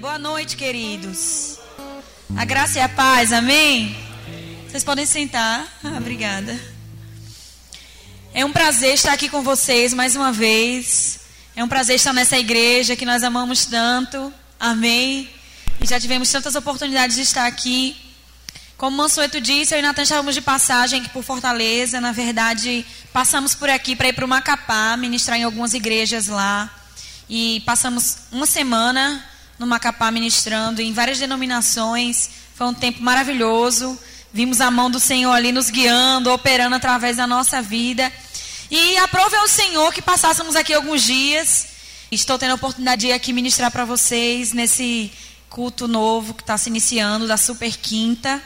Boa noite, queridos. A graça e a paz, amém? Vocês podem sentar. Ah, obrigada. É um prazer estar aqui com vocês mais uma vez. É um prazer estar nessa igreja que nós amamos tanto. Amém? E já tivemos tantas oportunidades de estar aqui. Como Mansueto disse, eu e Natan estávamos de passagem aqui por Fortaleza. Na verdade, passamos por aqui para ir para o Macapá, ministrar em algumas igrejas lá. E passamos uma semana no Macapá ministrando em várias denominações. Foi um tempo maravilhoso. Vimos a mão do Senhor ali nos guiando, operando através da nossa vida. E aprove ao Senhor que passássemos aqui alguns dias. Estou tendo a oportunidade de ir aqui ministrar para vocês nesse culto novo que está se iniciando, da Super Quinta.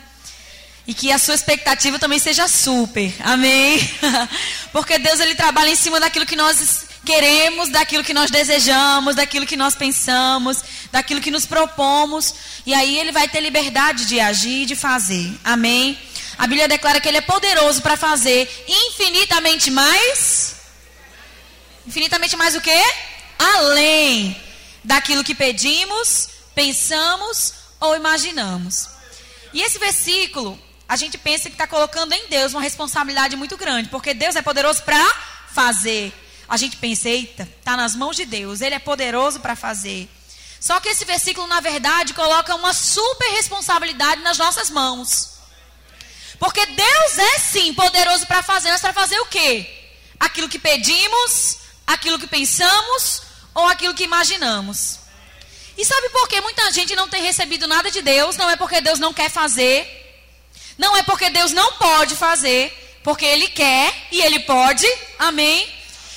E que a sua expectativa também seja super. Amém? Porque Deus ele trabalha em cima daquilo que nós queremos, daquilo que nós desejamos, daquilo que nós pensamos, daquilo que nos propomos. E aí ele vai ter liberdade de agir e de fazer. Amém? A Bíblia declara que ele é poderoso para fazer infinitamente mais. Infinitamente mais o quê? Além daquilo que pedimos, pensamos ou imaginamos. E esse versículo, a gente pensa que está colocando em Deus uma responsabilidade muito grande, porque Deus é poderoso para fazer. A gente pensa, eita, está nas mãos de Deus, Ele é poderoso para fazer. Só que esse versículo, na verdade, coloca uma super responsabilidade nas nossas mãos. Porque Deus é sim poderoso para fazer, mas para fazer o quê? Aquilo que pedimos, aquilo que pensamos ou aquilo que imaginamos. E sabe por que muita gente não tem recebido nada de Deus? Não é porque Deus não quer fazer, não é porque Deus não pode fazer, porque Ele quer e Ele pode, amém?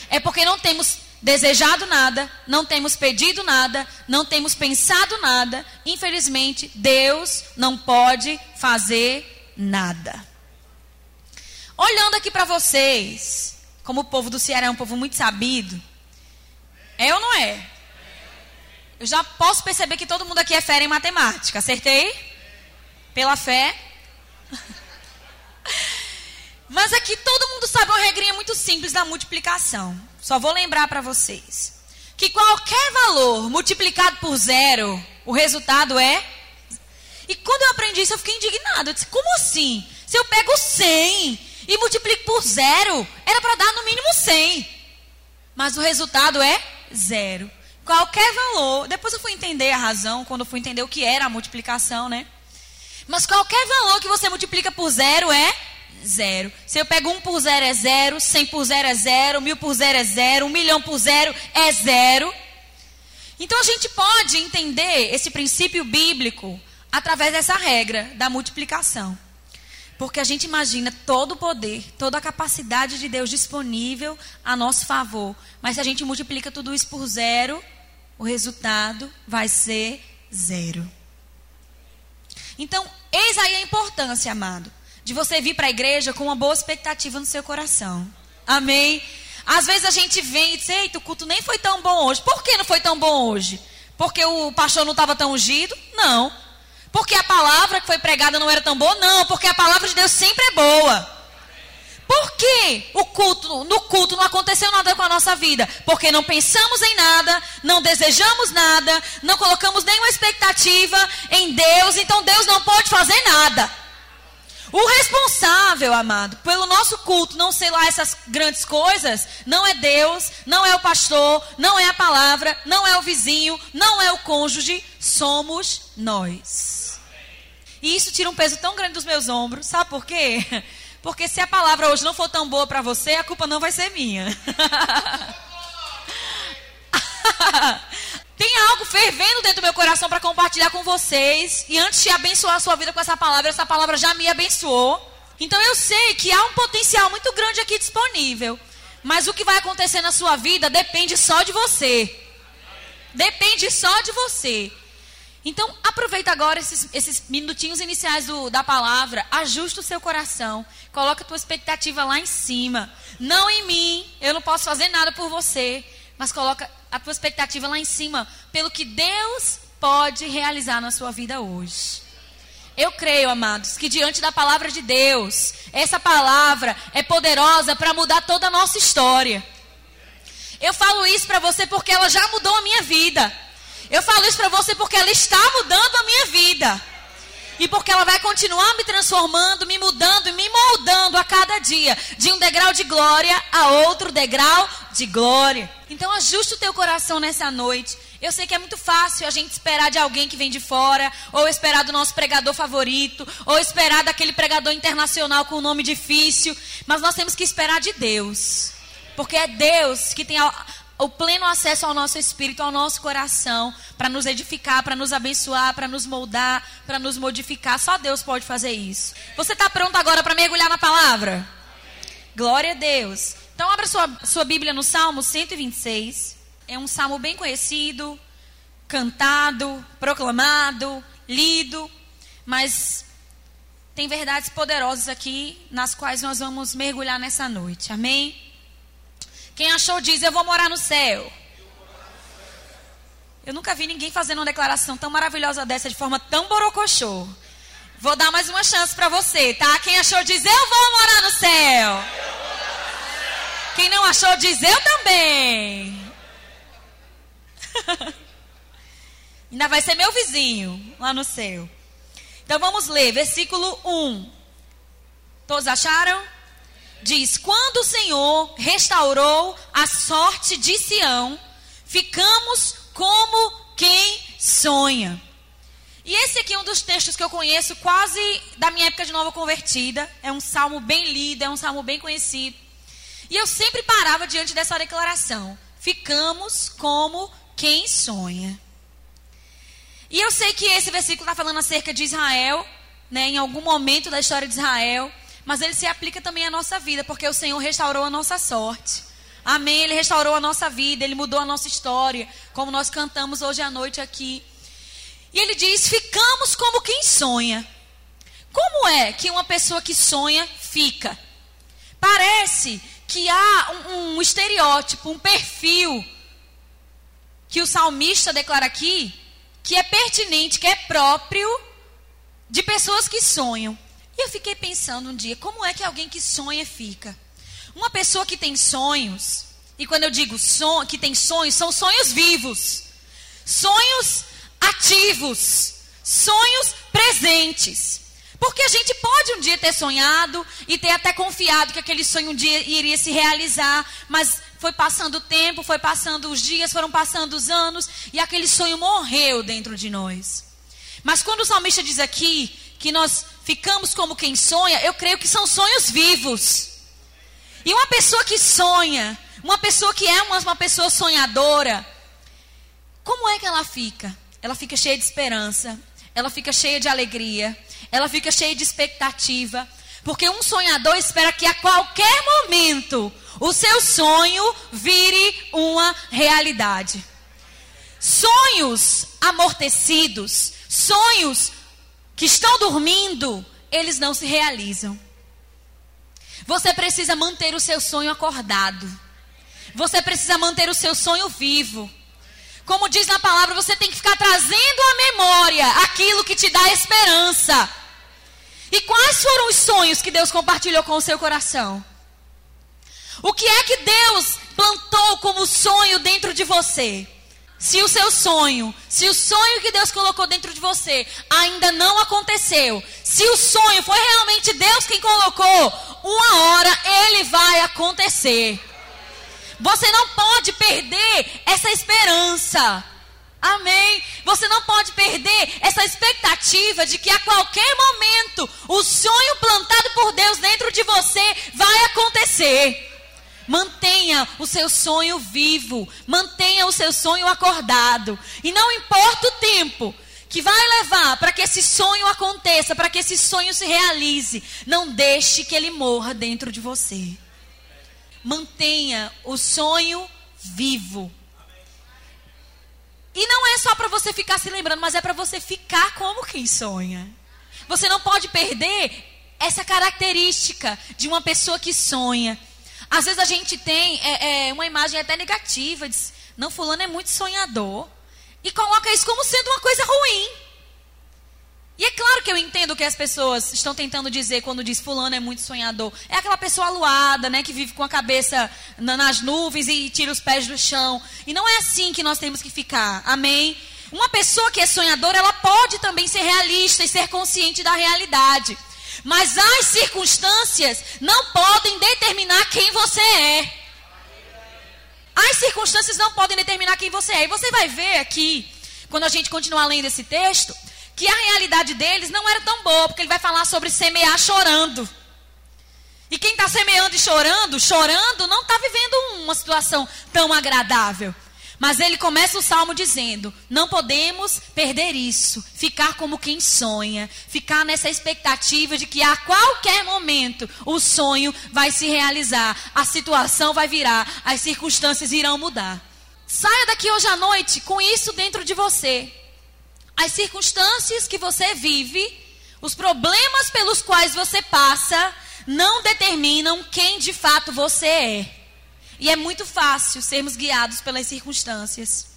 É porque não temos desejado nada, não temos pedido nada, não temos pensado nada. Infelizmente, Deus não pode fazer nada. Olhando aqui para vocês, como o povo do Ceará é um povo muito sabido, é ou não é? Eu já posso perceber que todo mundo aqui é fera em matemática, acertei? Pela fé. Mas aqui todo mundo sabe uma regrinha muito simples da multiplicação. Só vou lembrar para vocês. Que qualquer valor multiplicado por zero, o resultado é. E quando eu aprendi isso, eu fiquei indignado. Eu disse, como assim? Se eu pego 100 e multiplico por zero, era para dar no mínimo 100. Mas o resultado é zero. Qualquer valor. Depois eu fui entender a razão, quando eu fui entender o que era a multiplicação, né? Mas qualquer valor que você multiplica por zero é zero. Se eu pego um por zero é zero, cem por zero é zero, mil por zero é zero, um milhão por zero é zero. Então a gente pode entender esse princípio bíblico através dessa regra da multiplicação. Porque a gente imagina todo o poder, toda a capacidade de Deus disponível a nosso favor. Mas se a gente multiplica tudo isso por zero, o resultado vai ser zero. Então, eis aí a importância, amado, de você vir para a igreja com uma boa expectativa no seu coração. Amém? Às vezes a gente vem e diz, eita, o culto nem foi tão bom hoje. Por que não foi tão bom hoje? Porque o pastor não estava tão ungido? Não. Porque a palavra que foi pregada não era tão boa? Não, porque a palavra de Deus sempre é boa. Por que o culto, no culto não aconteceu nada com a nossa vida? Porque não pensamos em nada, não desejamos nada, não colocamos nenhuma expectativa em Deus, então Deus não pode fazer nada. O responsável, amado, pelo nosso culto não ser lá essas grandes coisas, não é Deus, não é o pastor, não é a palavra, não é o vizinho, não é o cônjuge, somos nós. E isso tira um peso tão grande dos meus ombros, sabe por quê? Porque se a palavra hoje não for tão boa para você, a culpa não vai ser minha. Tem algo fervendo dentro do meu coração para compartilhar com vocês. E antes de abençoar a sua vida com essa palavra, essa palavra já me abençoou. Então eu sei que há um potencial muito grande aqui disponível. Mas o que vai acontecer na sua vida depende só de você. Depende só de você. Então, aproveita agora esses, esses minutinhos iniciais do, da palavra, ajusta o seu coração, coloca a tua expectativa lá em cima. Não em mim, eu não posso fazer nada por você, mas coloca a tua expectativa lá em cima, pelo que Deus pode realizar na sua vida hoje. Eu creio, amados, que diante da palavra de Deus, essa palavra é poderosa para mudar toda a nossa história. Eu falo isso para você porque ela já mudou a minha vida. Eu falo isso para você porque ela está mudando a minha vida. E porque ela vai continuar me transformando, me mudando e me moldando a cada dia, de um degrau de glória a outro degrau de glória. Então ajuste o teu coração nessa noite. Eu sei que é muito fácil a gente esperar de alguém que vem de fora, ou esperar do nosso pregador favorito, ou esperar daquele pregador internacional com um nome difícil, mas nós temos que esperar de Deus. Porque é Deus que tem o pleno acesso ao nosso espírito, ao nosso coração, para nos edificar, para nos abençoar, para nos moldar, para nos modificar. Só Deus pode fazer isso. Você está pronto agora para mergulhar na palavra? Glória a Deus. Então, abra sua, sua Bíblia no Salmo 126. É um salmo bem conhecido, cantado, proclamado, lido, mas tem verdades poderosas aqui nas quais nós vamos mergulhar nessa noite. Amém? Quem achou diz: Eu vou morar no céu. Eu nunca vi ninguém fazendo uma declaração tão maravilhosa dessa de forma tão borocochô. Vou dar mais uma chance para você, tá? Quem achou diz: Eu vou morar no céu. Quem não achou diz: Eu também. Ainda vai ser meu vizinho lá no céu. Então vamos ler, versículo 1. Todos acharam? Diz: Quando o Senhor restaurou a sorte de Sião, ficamos como quem sonha. E esse aqui é um dos textos que eu conheço quase da minha época de nova convertida. É um salmo bem lido, é um salmo bem conhecido. E eu sempre parava diante dessa declaração: Ficamos como quem sonha. E eu sei que esse versículo está falando acerca de Israel, né, em algum momento da história de Israel mas ele se aplica também à nossa vida, porque o Senhor restaurou a nossa sorte. Amém. Ele restaurou a nossa vida, ele mudou a nossa história, como nós cantamos hoje à noite aqui. E ele diz: ficamos como quem sonha. Como é que uma pessoa que sonha fica? Parece que há um, um estereótipo, um perfil que o salmista declara aqui, que é pertinente, que é próprio de pessoas que sonham. E eu fiquei pensando um dia, como é que alguém que sonha fica? Uma pessoa que tem sonhos, e quando eu digo son, que tem sonhos, são sonhos vivos, sonhos ativos, sonhos presentes. Porque a gente pode um dia ter sonhado e ter até confiado que aquele sonho um dia iria se realizar, mas foi passando o tempo, foi passando os dias, foram passando os anos e aquele sonho morreu dentro de nós. Mas quando o salmista diz aqui que nós ficamos como quem sonha, eu creio que são sonhos vivos. E uma pessoa que sonha, uma pessoa que é uma, uma pessoa sonhadora, como é que ela fica? Ela fica cheia de esperança, ela fica cheia de alegria, ela fica cheia de expectativa. Porque um sonhador espera que a qualquer momento o seu sonho vire uma realidade. Sonhos amortecidos, sonhos que estão dormindo, eles não se realizam. Você precisa manter o seu sonho acordado. Você precisa manter o seu sonho vivo. Como diz na palavra, você tem que ficar trazendo à memória aquilo que te dá esperança. E quais foram os sonhos que Deus compartilhou com o seu coração? O que é que Deus plantou como sonho dentro de você? Se o seu sonho, se o sonho que Deus colocou dentro de você ainda não aconteceu, se o sonho foi realmente Deus quem colocou, uma hora ele vai acontecer. Você não pode perder essa esperança. Amém. Você não pode perder essa expectativa de que a qualquer momento o sonho plantado por Deus dentro de você vai acontecer. Mantenha o seu sonho vivo, mantenha o seu sonho acordado. E não importa o tempo que vai levar para que esse sonho aconteça, para que esse sonho se realize, não deixe que ele morra dentro de você. Mantenha o sonho vivo. E não é só para você ficar se lembrando, mas é para você ficar como quem sonha. Você não pode perder essa característica de uma pessoa que sonha. Às vezes a gente tem é, é, uma imagem até negativa, diz, não, fulano é muito sonhador, e coloca isso como sendo uma coisa ruim. E é claro que eu entendo o que as pessoas estão tentando dizer quando diz fulano é muito sonhador. É aquela pessoa aluada, né, que vive com a cabeça nas nuvens e tira os pés do chão. E não é assim que nós temos que ficar. Amém? Uma pessoa que é sonhadora, ela pode também ser realista e ser consciente da realidade. Mas as circunstâncias não podem determinar quem você é. As circunstâncias não podem determinar quem você é. E você vai ver aqui, quando a gente continuar lendo esse texto, que a realidade deles não era tão boa, porque ele vai falar sobre semear chorando. E quem está semeando e chorando, chorando, não está vivendo uma situação tão agradável. Mas ele começa o salmo dizendo: não podemos perder isso, ficar como quem sonha, ficar nessa expectativa de que a qualquer momento o sonho vai se realizar, a situação vai virar, as circunstâncias irão mudar. Saia daqui hoje à noite com isso dentro de você. As circunstâncias que você vive, os problemas pelos quais você passa, não determinam quem de fato você é. E é muito fácil sermos guiados pelas circunstâncias.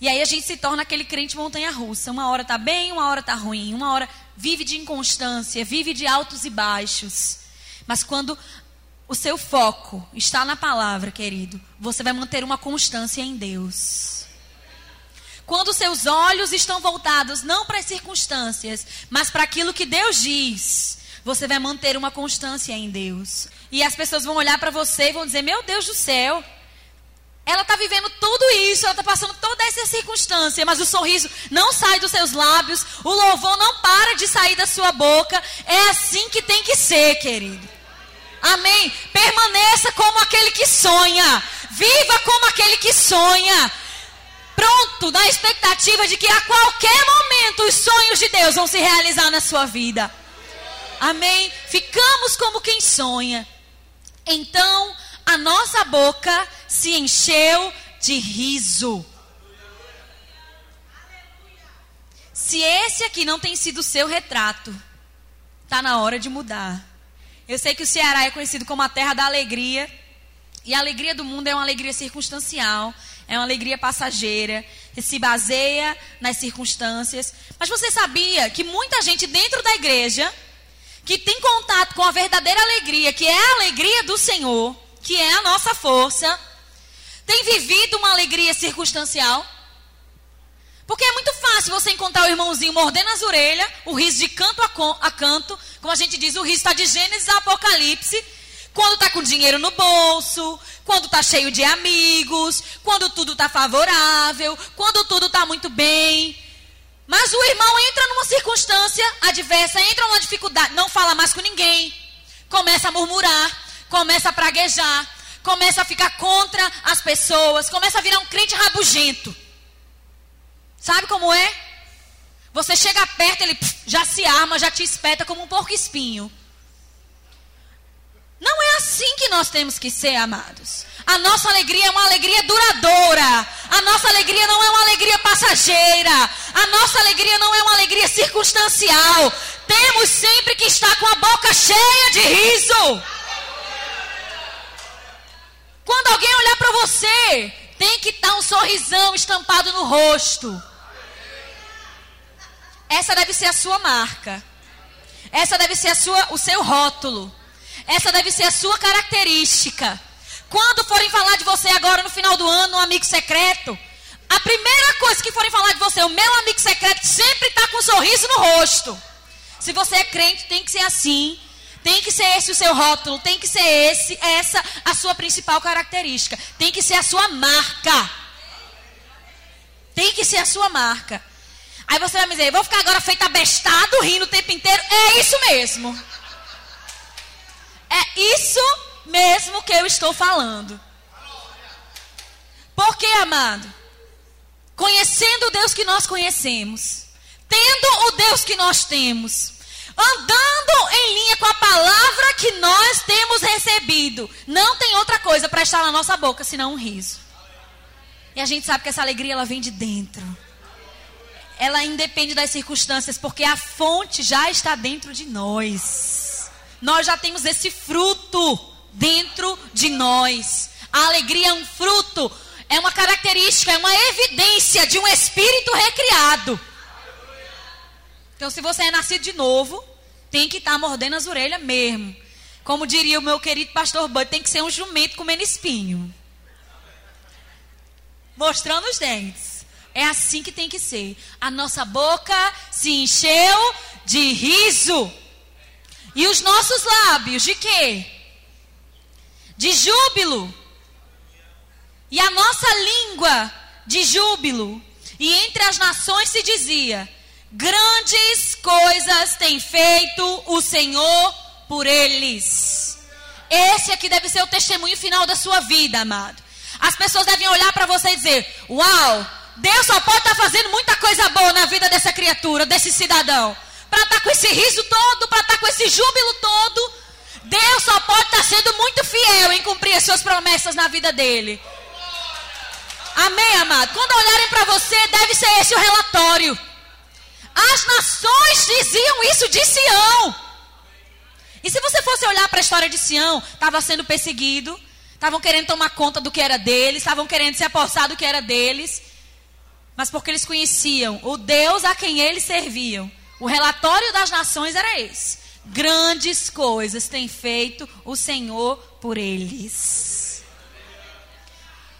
E aí a gente se torna aquele crente montanha-russa. Uma hora tá bem, uma hora tá ruim. Uma hora vive de inconstância, vive de altos e baixos. Mas quando o seu foco está na palavra, querido, você vai manter uma constância em Deus. Quando seus olhos estão voltados não para as circunstâncias, mas para aquilo que Deus diz, você vai manter uma constância em Deus. E as pessoas vão olhar para você e vão dizer: Meu Deus do céu, ela está vivendo tudo isso, ela está passando toda essa circunstância, mas o sorriso não sai dos seus lábios, o louvor não para de sair da sua boca. É assim que tem que ser, querido. Amém? Permaneça como aquele que sonha, viva como aquele que sonha. Pronto, na expectativa de que a qualquer momento os sonhos de Deus vão se realizar na sua vida. Amém? Ficamos como quem sonha. Então a nossa boca se encheu de riso. Se esse aqui não tem sido o seu retrato, está na hora de mudar. Eu sei que o Ceará é conhecido como a terra da alegria. E a alegria do mundo é uma alegria circunstancial, é uma alegria passageira, se baseia nas circunstâncias. Mas você sabia que muita gente dentro da igreja que tem contato com a verdadeira alegria, que é a alegria do Senhor, que é a nossa força, tem vivido uma alegria circunstancial? Porque é muito fácil você encontrar o irmãozinho mordendo as orelhas, o riso de canto a, canto, como a gente diz, o riso está de Gênesis a Apocalipse, quando está com dinheiro no bolso, quando está cheio de amigos, quando tudo está favorável, quando tudo está muito bem. Mas o irmão entra numa circunstância adversa, entra numa dificuldade, não fala mais com ninguém, começa a murmurar, começa a praguejar, começa a ficar contra as pessoas, começa a virar um crente rabugento. Sabe como é? Você chega perto, ele já se arma, já te espeta como um porco espinho. Não é assim que nós temos que ser, amados. A nossa alegria é uma alegria duradoura. A nossa alegria não é uma alegria passageira. A nossa alegria não é uma alegria circunstancial. Temos sempre que estar com a boca cheia de riso. Quando alguém olhar para você, tem que estar um sorrisão estampado no rosto. Essa deve ser a sua marca. Essa deve ser a sua, o seu rótulo. Essa deve ser a sua característica. Quando forem falar de você agora no final do ano, um amigo secreto, a primeira coisa que forem falar de você, o meu amigo secreto sempre está com um sorriso no rosto. Se você é crente, tem que ser assim. Tem que ser esse o seu rótulo, tem que ser esse, essa a sua principal característica. Tem que ser a sua marca. Tem que ser a sua marca. Aí você vai me dizer, vou ficar agora feito abestado, rindo o tempo inteiro. É isso mesmo. É isso mesmo que eu estou falando. Porque, amado, conhecendo o Deus que nós conhecemos, tendo o Deus que nós temos, andando em linha com a palavra que nós temos recebido, não tem outra coisa para estar na nossa boca senão um riso. E a gente sabe que essa alegria ela vem de dentro. Ela independe das circunstâncias, porque a fonte já está dentro de nós. Nós já temos esse fruto dentro de nós. A alegria é um fruto, é uma característica, é uma evidência de um espírito recriado. Então, se você é nascido de novo, tem que estar tá mordendo as orelhas mesmo. Como diria o meu querido pastor Bud, tem que ser um jumento comendo espinho. Mostrando os dentes. É assim que tem que ser. A nossa boca se encheu de riso. E os nossos lábios de quê? De júbilo. E a nossa língua de júbilo. E entre as nações se dizia: Grandes coisas tem feito o Senhor por eles. Esse aqui deve ser o testemunho final da sua vida, amado. As pessoas devem olhar para você e dizer: Uau, Deus só pode estar tá fazendo muita coisa boa na vida dessa criatura, desse cidadão. Para estar tá com esse riso todo, para estar tá com esse júbilo todo. Deus só pode estar sendo muito fiel em cumprir as suas promessas na vida dele. Amém, amado? Quando olharem para você, deve ser esse o relatório. As nações diziam isso de Sião. E se você fosse olhar para a história de Sião, estava sendo perseguido, estavam querendo tomar conta do que era deles, estavam querendo se apossar do que era deles, mas porque eles conheciam o Deus a quem eles serviam. O relatório das nações era esse: grandes coisas tem feito o Senhor por eles.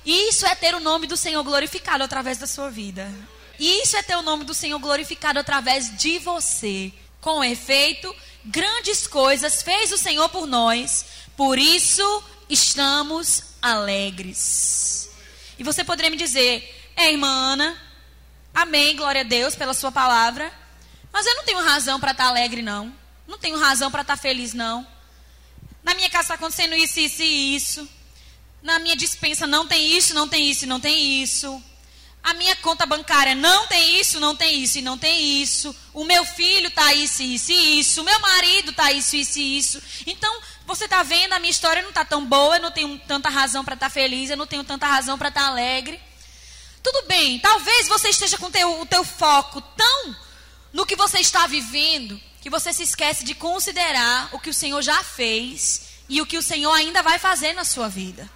Isso é ter o nome do Senhor glorificado através da sua vida. Isso é ter o nome do Senhor glorificado através de você. Com efeito, grandes coisas fez o Senhor por nós, por isso estamos alegres. E você poderia me dizer, é irmã Ana, amém, glória a Deus pela sua palavra, mas eu não tenho razão para estar tá alegre, não. Não tenho razão para estar tá feliz, não. Na minha casa está acontecendo isso, isso e isso. Na minha dispensa não tem isso, não tem isso, não tem isso. A minha conta bancária não tem isso, não tem isso e não tem isso. O meu filho está isso, isso e isso. O meu marido está isso, isso e isso. Então, você está vendo, a minha história não está tão boa, eu não tenho tanta razão para estar tá feliz, eu não tenho tanta razão para estar tá alegre. Tudo bem, talvez você esteja com teu, o teu foco tão no que você está vivendo que você se esquece de considerar o que o Senhor já fez e o que o Senhor ainda vai fazer na sua vida.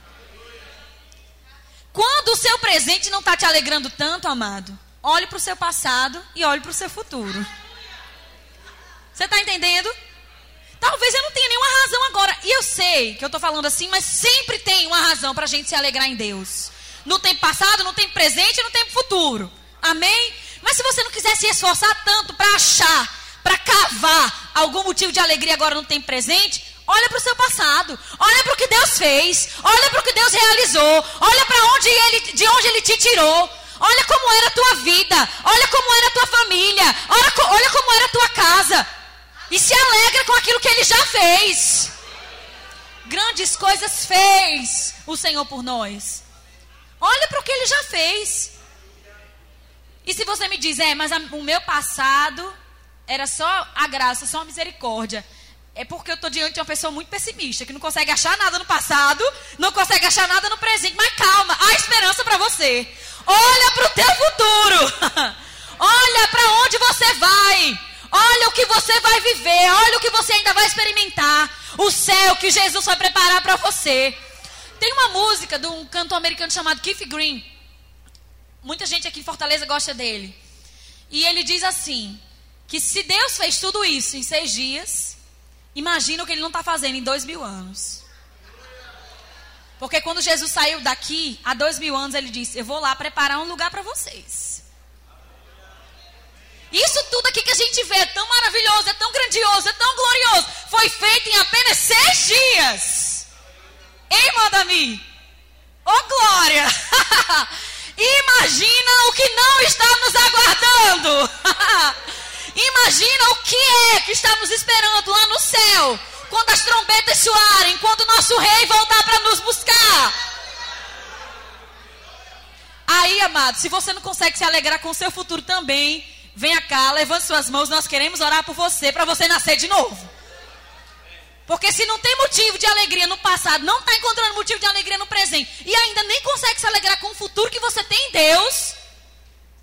Quando o seu presente não está te alegrando tanto, amado, olhe para o seu passado e olhe para o seu futuro. Você está entendendo? Talvez eu não tenha nenhuma razão agora. E eu sei que eu estou falando assim, mas sempre tem uma razão para a gente se alegrar em Deus. No tempo passado, no tempo presente e no tempo futuro. Amém? Mas se você não quiser se esforçar tanto para achar, para cavar algum motivo de alegria agora no tempo presente, Olha para o seu passado. Olha para o que Deus fez. Olha para o que Deus realizou. Olha para onde ele, de onde Ele te tirou. Olha como era a tua vida. Olha como era a tua família. Olha, olha como era a tua casa. E se alegra com aquilo que Ele já fez. Grandes coisas fez o Senhor por nós. Olha para o que Ele já fez. E se você me diz, é, mas a, o meu passado era só a graça, só a misericórdia. É porque eu estou diante de uma pessoa muito pessimista, que não consegue achar nada no passado, não consegue achar nada no presente. Mas calma, há esperança para você. Olha para o teu futuro. Olha para onde você vai. Olha o que você vai viver. Olha o que você ainda vai experimentar. O céu que Jesus vai preparar para você. Tem uma música de um cantor americano chamado Keith Green. Muita gente aqui em Fortaleza gosta dele. E ele diz assim: que se Deus fez tudo isso em seis dias, Imagina o que ele não está fazendo em dois mil anos. Porque quando Jesus saiu daqui, há dois mil anos, ele disse: Eu vou lá preparar um lugar para vocês. Isso tudo aqui que a gente vê é tão maravilhoso, é tão grandioso, é tão glorioso. Foi feito em apenas seis dias. Ei, Madami? Ô, oh, glória! Imagina o que não está nos aguardando. Imagina o que é que estamos esperando lá no céu, quando as trombetas soarem, quando o nosso rei voltar para nos buscar. Aí, amado, se você não consegue se alegrar com o seu futuro também, venha cá, levante suas mãos, nós queremos orar por você, para você nascer de novo. Porque se não tem motivo de alegria no passado, não está encontrando motivo de alegria no presente, e ainda nem consegue se alegrar com o futuro que você tem em Deus,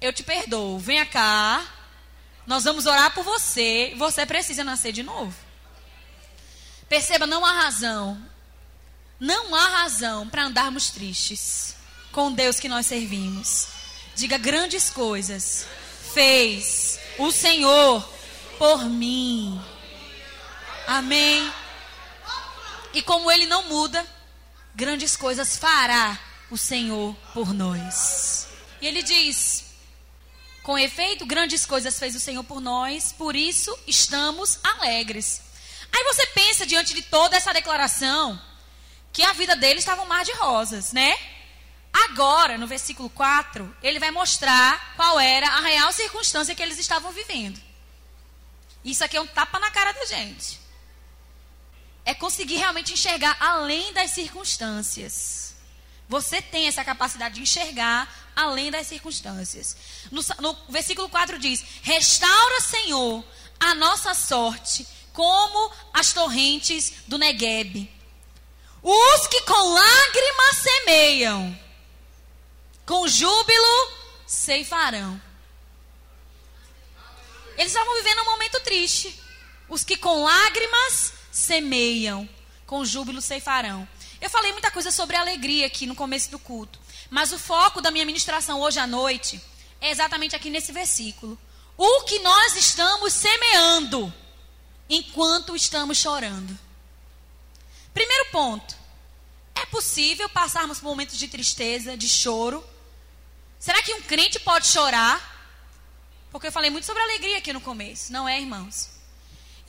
eu te perdoo. Venha cá, nós vamos orar por você. Você precisa nascer de novo. Perceba, não há razão. Não há razão para andarmos tristes com Deus que nós servimos. Diga grandes coisas. Fez o Senhor por mim. Amém. E como ele não muda, grandes coisas fará o Senhor por nós. E ele diz: Com efeito, grandes coisas fez o Senhor por nós, por isso estamos alegres. Aí você pensa, diante de toda essa declaração, que a vida deles estava um mar de rosas, né? Agora, no versículo 4, ele vai mostrar qual era a real circunstância que eles estavam vivendo. Isso aqui é um tapa na cara da gente. É conseguir realmente enxergar além das circunstâncias. Você tem essa capacidade de enxergar além das circunstâncias. No, no versículo 4 diz: Restaura, Senhor, a nossa sorte, como as torrentes do Negueb. Os que com lágrimas semeiam, com júbilo ceifarão. Eles estavam vivendo um momento triste. Os que com lágrimas semeiam, com júbilo ceifarão. Eu falei muita coisa sobre alegria aqui no começo do culto. Mas o foco da minha ministração hoje à noite é exatamente aqui nesse versículo. O que nós estamos semeando enquanto estamos chorando. Primeiro ponto. É possível passarmos por momentos de tristeza, de choro? Será que um crente pode chorar? Porque eu falei muito sobre alegria aqui no começo, não é, irmãos?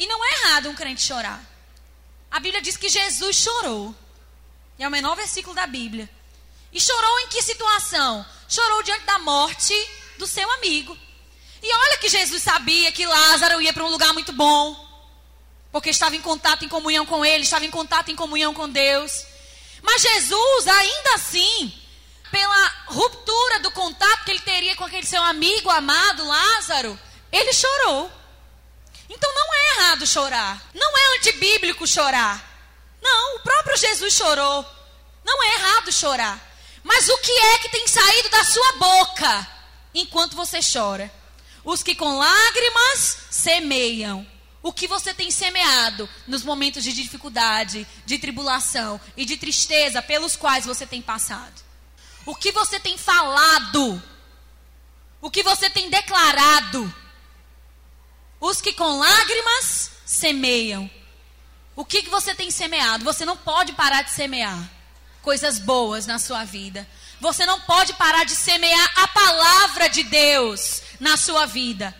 E não é errado um crente chorar. A Bíblia diz que Jesus chorou. É o menor versículo da Bíblia. E chorou em que situação? Chorou diante da morte do seu amigo. E olha que Jesus sabia que Lázaro ia para um lugar muito bom. Porque estava em contato, em comunhão com ele, estava em contato, em comunhão com Deus. Mas Jesus, ainda assim, pela ruptura do contato que ele teria com aquele seu amigo amado Lázaro, ele chorou. Então não é errado chorar. Não é antibíblico chorar. Não, o próprio Jesus chorou. Não é errado chorar. Mas o que é que tem saído da sua boca enquanto você chora? Os que com lágrimas semeiam. O que você tem semeado nos momentos de dificuldade, de tribulação e de tristeza pelos quais você tem passado? O que você tem falado? O que você tem declarado? Os que com lágrimas semeiam. O que, que você tem semeado? Você não pode parar de semear coisas boas na sua vida. Você não pode parar de semear a palavra de Deus na sua vida.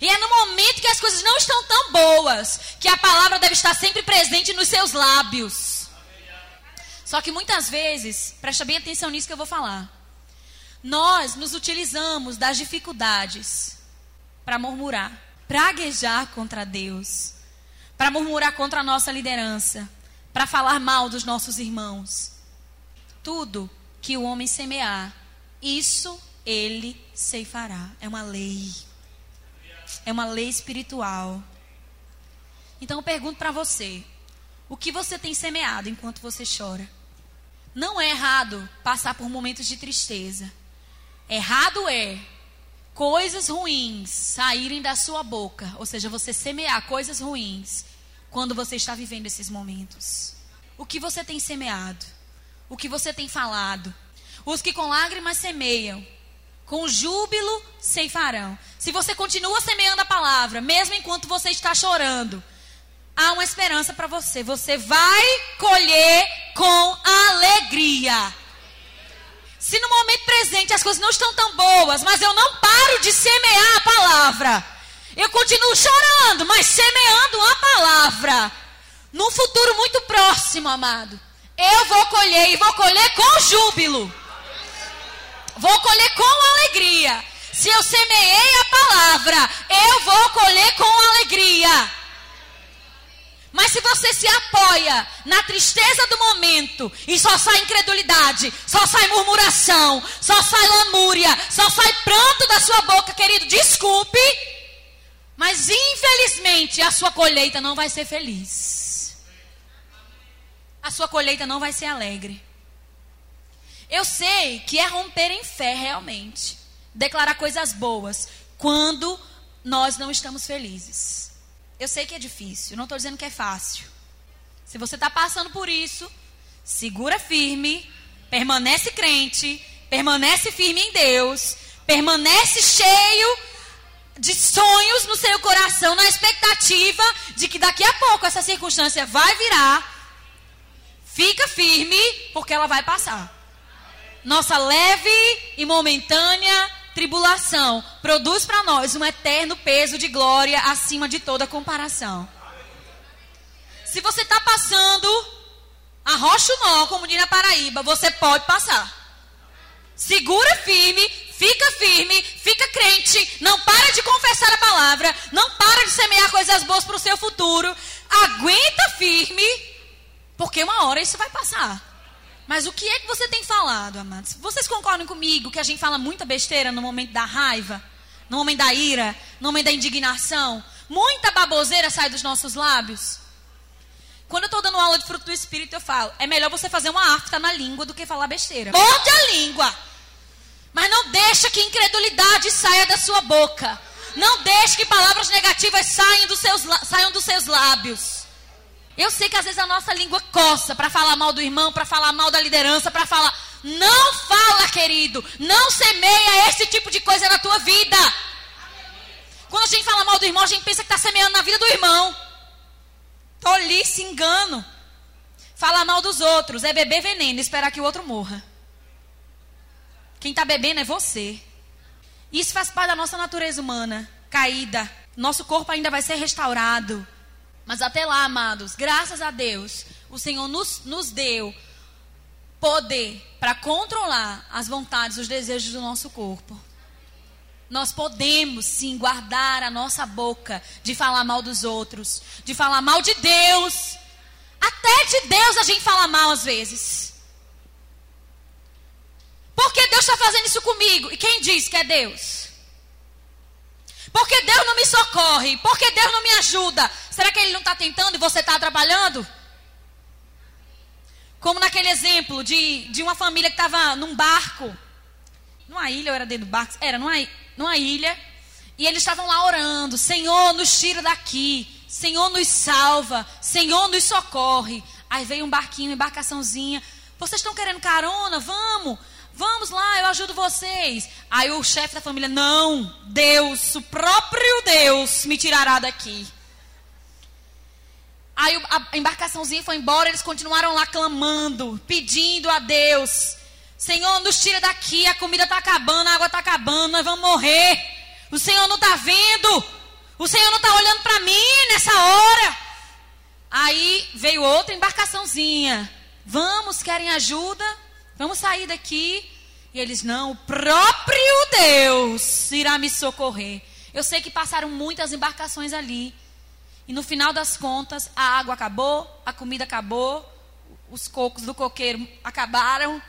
E é no momento que as coisas não estão tão boas que a palavra deve estar sempre presente nos seus lábios. Só que muitas vezes, presta bem atenção nisso que eu vou falar. Nós nos utilizamos das dificuldades para murmurar, praguejar contra Deus, para murmurar contra a nossa liderança, para falar mal dos nossos irmãos. Tudo que o homem semear, isso ele ceifará. É uma lei. É uma lei espiritual. Então eu pergunto para você: o que você tem semeado enquanto você chora? Não é errado passar por momentos de tristeza. Errado é coisas ruins saírem da sua boca, ou seja, você semear coisas ruins quando você está vivendo esses momentos. O que você tem semeado? o que você tem falado. Os que com lágrimas semeiam, com júbilo ceifarão. Se você continua semeando a palavra, mesmo enquanto você está chorando, há uma esperança para você. Você vai colher Se no momento presente as coisas não estão tão boas, mas eu não paro de semear a palavra, eu continuo chorando, mas semeando a palavra. Num futuro muito próximo, amado, eu vou colher e vou colher com júbilo. Vou colher com alegria. Se eu semeei a palavra, eu vou colher com alegria. Mas se você se apoia na tristeza do momento e só sai incredulidade, só sai murmuração, só sai lamúria, só sai pranto da sua boca, querido, desculpe, mas infelizmente a sua colheita não vai ser feliz a sua colheita não vai ser alegre. Eu sei que é romper em fé realmente, declarar coisas boas quando nós não estamos felizes. Eu sei que é difícil, não estou dizendo que é fácil. Se você está passando por isso, segura firme, permanece crente, permanece firme em Deus, permanece cheio de sonhos no seu coração, na expectativa de que daqui a pouco essa circunstância vai virar Fica firme, porque ela vai passar. Nossa leve e momentânea tribulação produz para nós um eterno peso de glória acima de toda comparação. Se você está passando a rocha nó, como diz na Paraíba, você pode passar. Segura firme, fica firme, fica crente, não para de confessar a palavra, não para de semear coisas boas para o seu futuro. Aguenta firme, porque uma hora isso vai passar. Mas o que é que você tem falado, amados? Vocês concordam comigo que a gente fala muita besteira no momento da raiva, no momento da ira, no momento da indignação? Muita baboseira sai dos nossos lábios. Quando eu estou dando aula de fruto do Espírito, eu falo: é melhor você fazer uma afta na língua do que falar besteira. Morde a língua. Mas não deixa que incredulidade saia da sua boca. Não deixe que palavras negativas saiam dos seus, saiam dos seus lábios. Eu sei que às vezes a nossa língua coça para falar mal do irmão, para falar mal da liderança, para falar. Não fala, querido. Não semeia esse tipo de coisa na tua vida. Quando a gente fala mal do irmão, a gente pensa que está semeando na vida do irmão. Tolice, engano. Falar mal dos outros é beber veneno e esperar que o outro morra. Quem está bebendo é você. Isso faz parte da nossa natureza humana, caída. Nosso corpo ainda vai ser restaurado. Mas até lá, amados, graças a Deus, o Senhor nos, nos deu poder para controlar as vontades, os desejos do nosso corpo. Nós podemos sim guardar a nossa boca de falar mal dos outros, de falar mal de Deus. Até de Deus a gente fala mal às vezes. Porque Deus está fazendo isso comigo? E quem diz que é Deus? Porque Deus não me socorre? Porque Deus não me ajuda? Será que Ele não está tentando e você está atrapalhando? Como naquele exemplo de, de uma família que estava num barco. Numa ilha, ou era dentro do barco? Era numa, numa ilha. E eles estavam lá orando: Senhor, nos tira daqui. Senhor, nos salva. Senhor, nos socorre. Aí veio um barquinho, uma embarcaçãozinha. Vocês estão querendo carona? Vamos. Vamos lá, eu ajudo vocês. Aí o chefe da família, não, Deus, o próprio Deus me tirará daqui. Aí a embarcaçãozinha foi embora, eles continuaram lá clamando, pedindo a Deus: Senhor, nos tira daqui, a comida está acabando, a água está acabando, nós vamos morrer. O Senhor não está vendo, o Senhor não está olhando para mim nessa hora. Aí veio outra embarcaçãozinha: Vamos, querem ajuda? Vamos sair daqui. E eles, não, o próprio Deus irá me socorrer. Eu sei que passaram muitas embarcações ali. E no final das contas, a água acabou, a comida acabou, os cocos do coqueiro acabaram.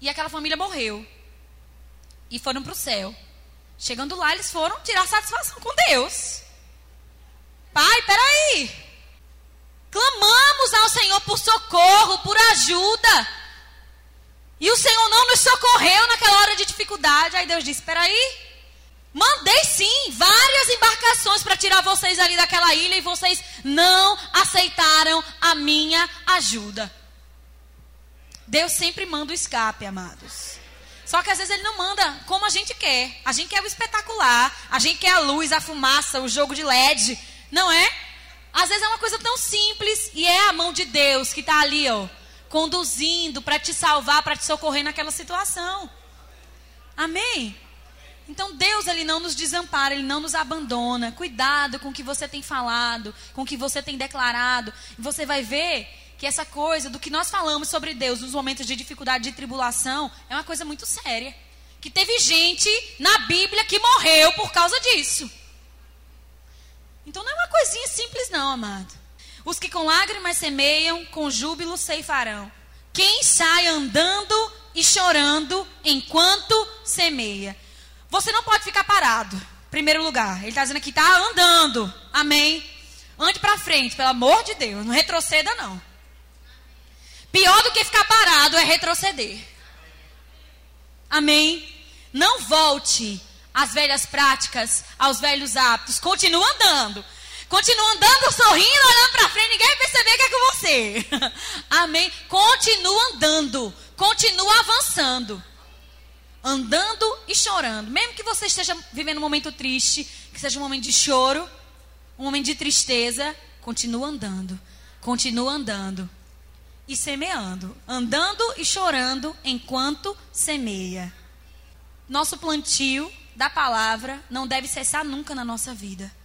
E aquela família morreu. E foram para o céu. Chegando lá, eles foram tirar satisfação com Deus. Pai, peraí. Clamamos ao Senhor por socorro, por ajuda. E o Senhor não nos socorreu naquela hora de dificuldade. Aí Deus disse: Espera aí. Mandei sim várias embarcações para tirar vocês ali daquela ilha e vocês não aceitaram a minha ajuda. Deus sempre manda o escape, amados. Só que às vezes ele não manda como a gente quer. A gente quer o espetacular, a gente quer a luz, a fumaça, o jogo de LED, não é? Às vezes é uma coisa tão simples e é a mão de Deus que está ali, ó, conduzindo para te salvar, para te socorrer naquela situação. Amém? Então Deus ele não nos desampara, ele não nos abandona. Cuidado com o que você tem falado, com o que você tem declarado. Você vai ver que essa coisa do que nós falamos sobre Deus nos momentos de dificuldade, de tribulação, é uma coisa muito séria. Que teve gente na Bíblia que morreu por causa disso. Então não é uma coisinha simples não, amado. Os que com lágrimas semeiam, com júbilo ceifarão. Quem sai andando e chorando enquanto semeia. Você não pode ficar parado. Primeiro lugar, ele está dizendo aqui, está andando. Amém. Ande para frente, pelo amor de Deus. Não retroceda, não. Pior do que ficar parado é retroceder. Amém. Não volte às velhas práticas, aos velhos hábitos. Continua andando. Continua andando, sorrindo, olhando para frente, ninguém vai perceber que é com você. Amém? Continua andando, continua avançando. Andando e chorando. Mesmo que você esteja vivendo um momento triste, que seja um momento de choro, um momento de tristeza, continua andando, continua andando e semeando. Andando e chorando enquanto semeia. nosso plantio da palavra não deve cessar nunca na nossa vida.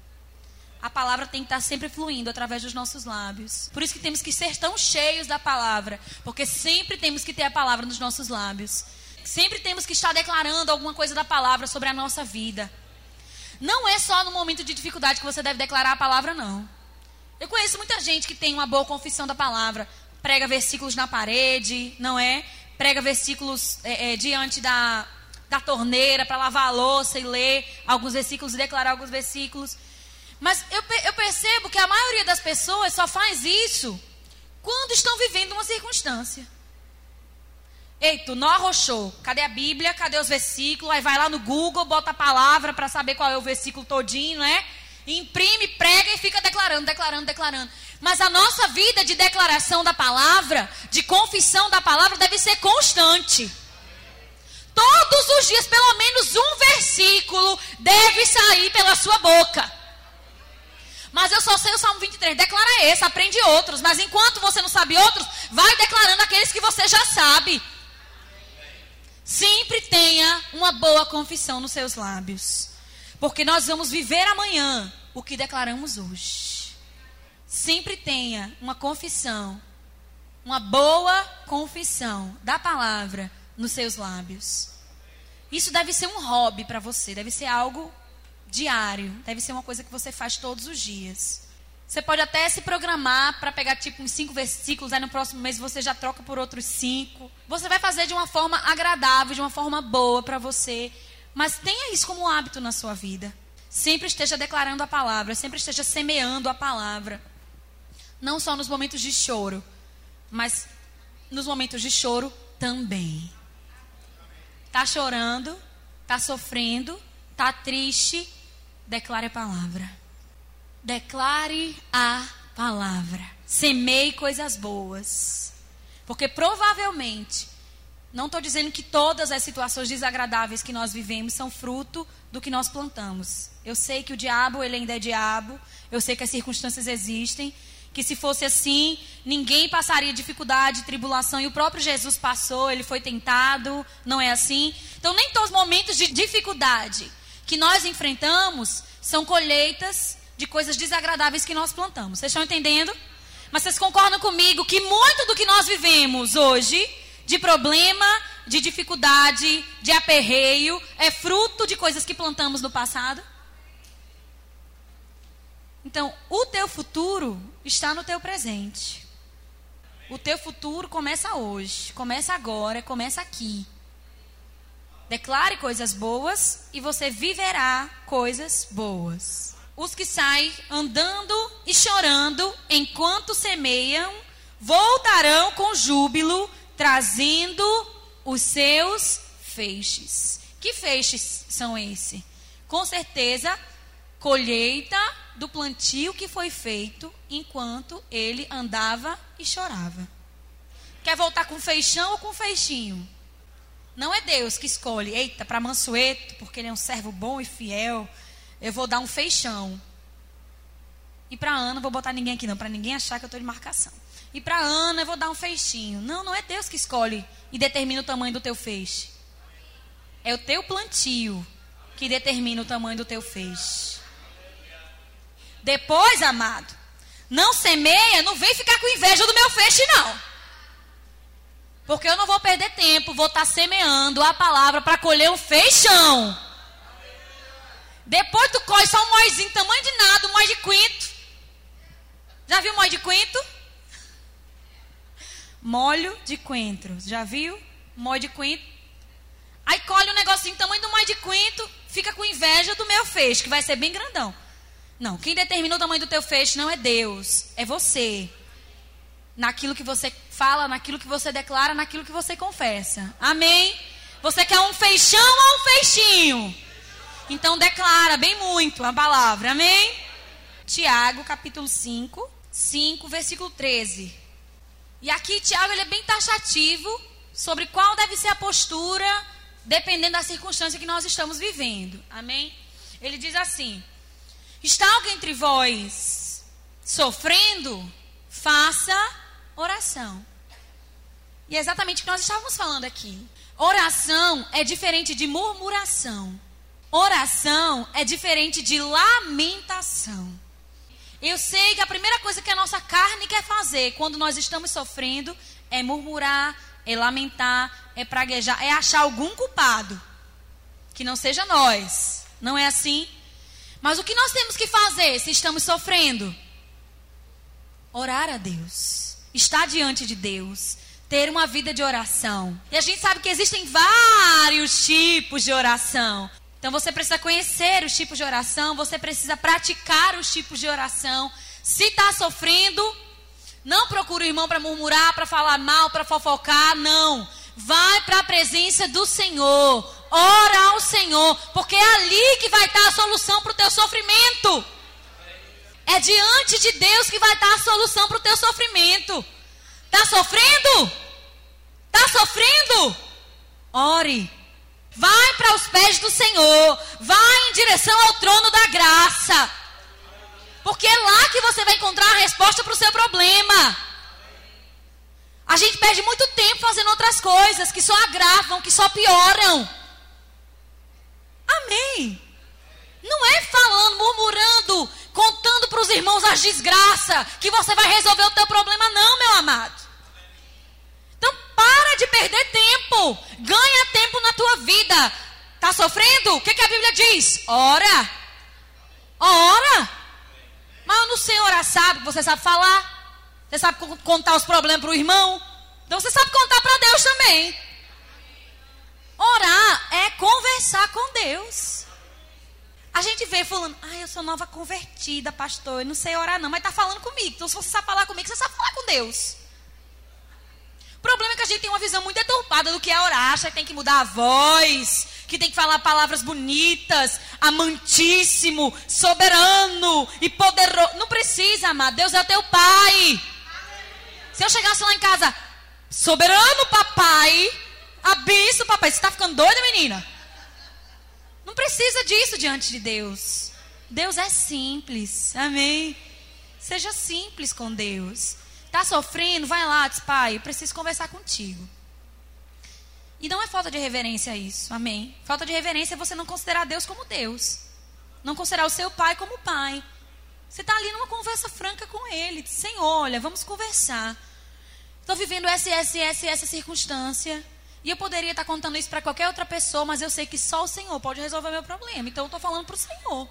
A palavra tem que estar sempre fluindo através dos nossos lábios. Por isso que temos que ser tão cheios da palavra, porque sempre temos que ter a palavra nos nossos lábios. Sempre temos que estar declarando alguma coisa da palavra sobre a nossa vida. Não é só no momento de dificuldade que você deve declarar a palavra, não. Eu conheço muita gente que tem uma boa confissão da palavra, prega versículos na parede, não é? Prega versículos é, é, diante da, da torneira para lavar a louça e ler alguns versículos e declarar alguns versículos. Mas eu, eu percebo que a maioria das pessoas só faz isso quando estão vivendo uma circunstância. Ei, tu não arrochou. Cadê a Bíblia? Cadê os versículos? Aí vai lá no Google, bota a palavra para saber qual é o versículo todinho, né? Imprime, prega e fica declarando, declarando, declarando. Mas a nossa vida de declaração da palavra, de confissão da palavra, deve ser constante. Todos os dias, pelo menos um versículo deve sair pela sua boca. Mas eu só sei o Salmo 23. Declara esse, aprende outros. Mas enquanto você não sabe outros, vai declarando aqueles que você já sabe. Sempre tenha uma boa confissão nos seus lábios. Porque nós vamos viver amanhã o que declaramos hoje. Sempre tenha uma confissão, uma boa confissão da palavra nos seus lábios. Isso deve ser um hobby para você, deve ser algo diário, deve ser uma coisa que você faz todos os dias. Você pode até se programar para pegar tipo uns cinco versículos, aí no próximo mês você já troca por outros cinco. Você vai fazer de uma forma agradável, de uma forma boa para você. Mas tenha isso como hábito na sua vida. Sempre esteja declarando a palavra, sempre esteja semeando a palavra. Não só nos momentos de choro, mas nos momentos de choro também. Tá chorando, tá sofrendo, tá triste, declare a palavra. Declare a palavra. Semeie coisas boas. Porque provavelmente, não estou dizendo que todas as situações desagradáveis que nós vivemos são fruto do que nós plantamos. Eu sei que o diabo, ele ainda é diabo. Eu sei que as circunstâncias existem. Que se fosse assim, ninguém passaria dificuldade, tribulação. E o próprio Jesus passou, ele foi tentado. Não é assim? Então, nem todos os momentos de dificuldade que nós enfrentamos são colheitas de coisas desagradáveis que nós plantamos. Vocês estão entendendo? Mas vocês concordam comigo que muito do que nós vivemos hoje, de problema, de dificuldade, de aperreio, é fruto de coisas que plantamos no passado? Então, o teu futuro está no teu presente. O teu futuro começa hoje, começa agora, começa aqui. Declare coisas boas e você viverá coisas boas. Os que saem andando e chorando enquanto semeiam, voltarão com júbilo, trazendo os seus feixes. Que feixes são esses? Com certeza, colheita do plantio que foi feito enquanto ele andava e chorava. Quer voltar com feixão ou com feixinho? Não é Deus que escolhe, eita, para Mansueto, porque ele é um servo bom e fiel, eu vou dar um feixão. E para Ana, vou botar ninguém aqui não, para ninguém achar que eu estou de marcação. E para Ana, eu vou dar um feixinho. Não, não é Deus que escolhe e determina o tamanho do teu feixe. É o teu plantio que determina o tamanho do teu feixe. Depois, amado, não semeia, não vem ficar com inveja do meu feixe, não. Porque eu não vou perder tempo, vou estar tá semeando a palavra para colher um feixão. Depois tu colhe só um moizinho, tamanho de nada, um moi de quinto. Já viu moi de quinto? Molho de coentro. Já viu? Moi de quinto. Aí colhe um negocinho tamanho do moi de quinto, fica com inveja do meu feixe, que vai ser bem grandão. Não, quem determina o tamanho do teu feixe não é Deus, é você naquilo que você fala, naquilo que você declara, naquilo que você confessa. Amém? Você quer um feixão ou um feixinho? Então declara bem muito a palavra. Amém? Tiago, capítulo 5, 5, versículo 13. E aqui Tiago ele é bem taxativo sobre qual deve ser a postura dependendo da circunstância que nós estamos vivendo. Amém? Ele diz assim: Está alguém entre vós sofrendo? Faça oração. E é exatamente o que nós estávamos falando aqui. Oração é diferente de murmuração. Oração é diferente de lamentação. Eu sei que a primeira coisa que a nossa carne quer fazer quando nós estamos sofrendo é murmurar, é lamentar, é praguejar, é achar algum culpado. Que não seja nós. Não é assim? Mas o que nós temos que fazer se estamos sofrendo? Orar a Deus. Estar diante de Deus. Ter uma vida de oração. E a gente sabe que existem vários tipos de oração. Então você precisa conhecer os tipos de oração, você precisa praticar os tipos de oração. Se está sofrendo, não procura o irmão para murmurar, para falar mal, para fofocar, não. Vai para a presença do Senhor. Ora ao Senhor, porque é ali que vai estar a solução para o teu sofrimento. É diante de Deus que vai estar a solução para o teu sofrimento. Está sofrendo? Está sofrendo? Ore. Vai para os pés do Senhor. Vai em direção ao trono da graça. Porque é lá que você vai encontrar a resposta para o seu problema. A gente perde muito tempo fazendo outras coisas que só agravam, que só pioram. Amém. Não é falando, murmurando, contando para os irmãos as desgraças que você vai resolver o teu problema, não, meu amado. Então para de perder tempo. Ganha tempo na tua vida. Está sofrendo? O que, que a Bíblia diz? Ora. Ora. Mas eu não sei orar, sabe? Você sabe falar. Você sabe contar os problemas para o irmão. Então você sabe contar para Deus também. Orar é conversar com Deus. A gente vê falando, ah, eu sou nova convertida, pastor, eu não sei orar não, mas está falando comigo. Então se você sabe falar comigo, você sabe falar com Deus. O problema é que a gente tem uma visão muito deturpada do que é orar, acha que tem que mudar a voz, que tem que falar palavras bonitas, amantíssimo, soberano e poderoso. Não precisa, amar. Deus é teu pai. Se eu chegasse lá em casa, soberano papai, Abenço, papai. Você está ficando doida, menina? Não precisa disso diante de Deus. Deus é simples. Amém? Seja simples com Deus. Está sofrendo? Vai lá, diz, pai, preciso conversar contigo. E não é falta de reverência isso. Amém? Falta de reverência é você não considerar Deus como Deus. Não considerar o seu pai como pai. Você está ali numa conversa franca com ele. Diz, Senhor, olha, vamos conversar. Estou vivendo essa, essa, essa, essa circunstância. E eu poderia estar contando isso para qualquer outra pessoa, mas eu sei que só o Senhor pode resolver meu problema. Então eu estou falando para o Senhor.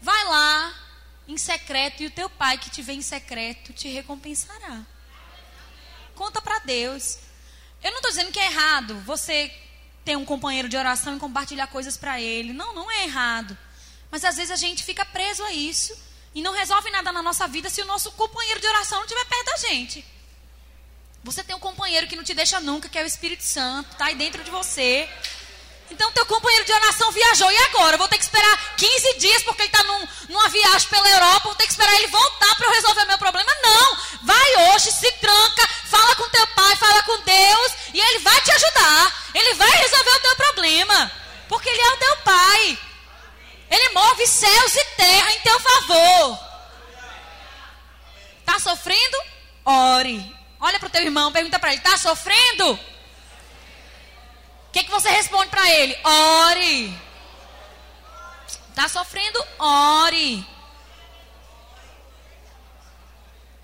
Vai lá em secreto e o teu pai que te vê em secreto te recompensará. Conta para Deus. Eu não estou dizendo que é errado você ter um companheiro de oração e compartilhar coisas para ele. Não, não é errado. Mas às vezes a gente fica preso a isso e não resolve nada na nossa vida se o nosso companheiro de oração não estiver perto da gente. Você tem um companheiro que não te deixa nunca, que é o Espírito Santo, está aí dentro de você. Então, teu companheiro de oração viajou. E agora? Eu vou ter que esperar 15 dias porque ele está num, numa viagem pela Europa. Vou ter que esperar ele voltar para eu resolver meu problema? Não. Vai hoje, se tranca, fala com teu pai, fala com Deus. E ele vai te ajudar. Ele vai resolver o teu problema. Porque ele é o teu pai. Ele move céus e terra em teu favor. Está sofrendo? Ore. Olha para o teu irmão, pergunta para ele: está sofrendo? O que, que você responde para ele? Ore. Está sofrendo? Ore.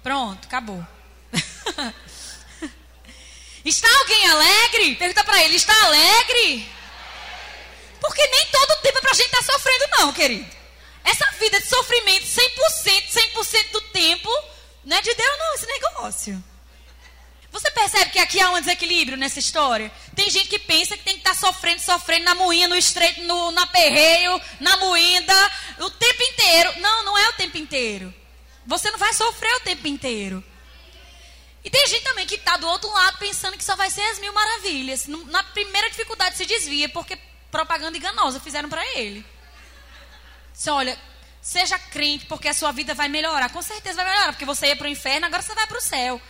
Pronto, acabou. está alguém alegre? Pergunta para ele: está alegre? Porque nem todo tempo é para a gente estar tá sofrendo, não, querido. Essa vida de sofrimento 100%, 100% do tempo, não é de Deus, não, esse negócio. Você percebe que aqui há um desequilíbrio nessa história? Tem gente que pensa que tem que estar tá sofrendo, sofrendo na moinha, no estreito, no, na perreio, na moinda, o tempo inteiro. Não, não é o tempo inteiro. Você não vai sofrer o tempo inteiro. E tem gente também que está do outro lado pensando que só vai ser as mil maravilhas. Na primeira dificuldade se desvia, porque propaganda enganosa fizeram para ele. Você olha, seja crente, porque a sua vida vai melhorar. Com certeza vai melhorar, porque você ia para o inferno, agora você vai para o céu.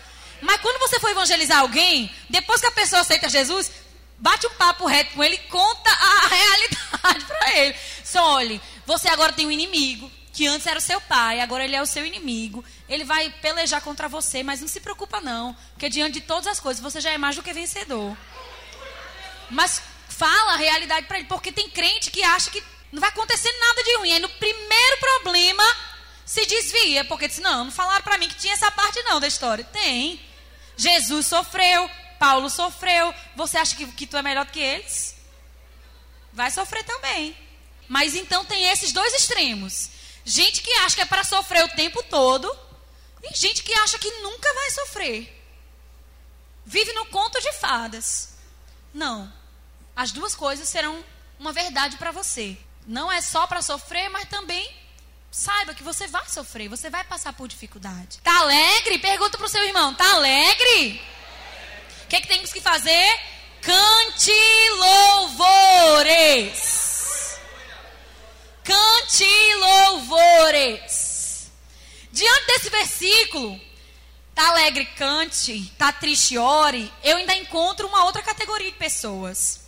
Mas quando você for evangelizar alguém, depois que a pessoa aceita Jesus, bate um papo reto com ele conta a realidade para ele. Só olhe, você agora tem um inimigo que antes era o seu pai, agora ele é o seu inimigo. Ele vai pelejar contra você, mas não se preocupa não, porque diante de todas as coisas você já é mais do que vencedor. Mas fala a realidade para ele, porque tem crente que acha que não vai acontecer nada de ruim. Aí no primeiro problema se desvia, porque diz: Não, não falaram para mim que tinha essa parte não da história. Tem. Jesus sofreu, Paulo sofreu. Você acha que, que tu é melhor do que eles? Vai sofrer também. Mas então tem esses dois extremos. Gente que acha que é para sofrer o tempo todo e gente que acha que nunca vai sofrer. Vive no conto de fadas. Não. As duas coisas serão uma verdade para você. Não é só para sofrer, mas também saiba que você vai sofrer, você vai passar por dificuldade. Tá alegre? Pergunta pro seu irmão, tá alegre? O que, é que temos que fazer? Cante louvores. Cante louvores. Diante desse versículo, tá alegre, cante, tá triste, ore. Eu ainda encontro uma outra categoria de pessoas,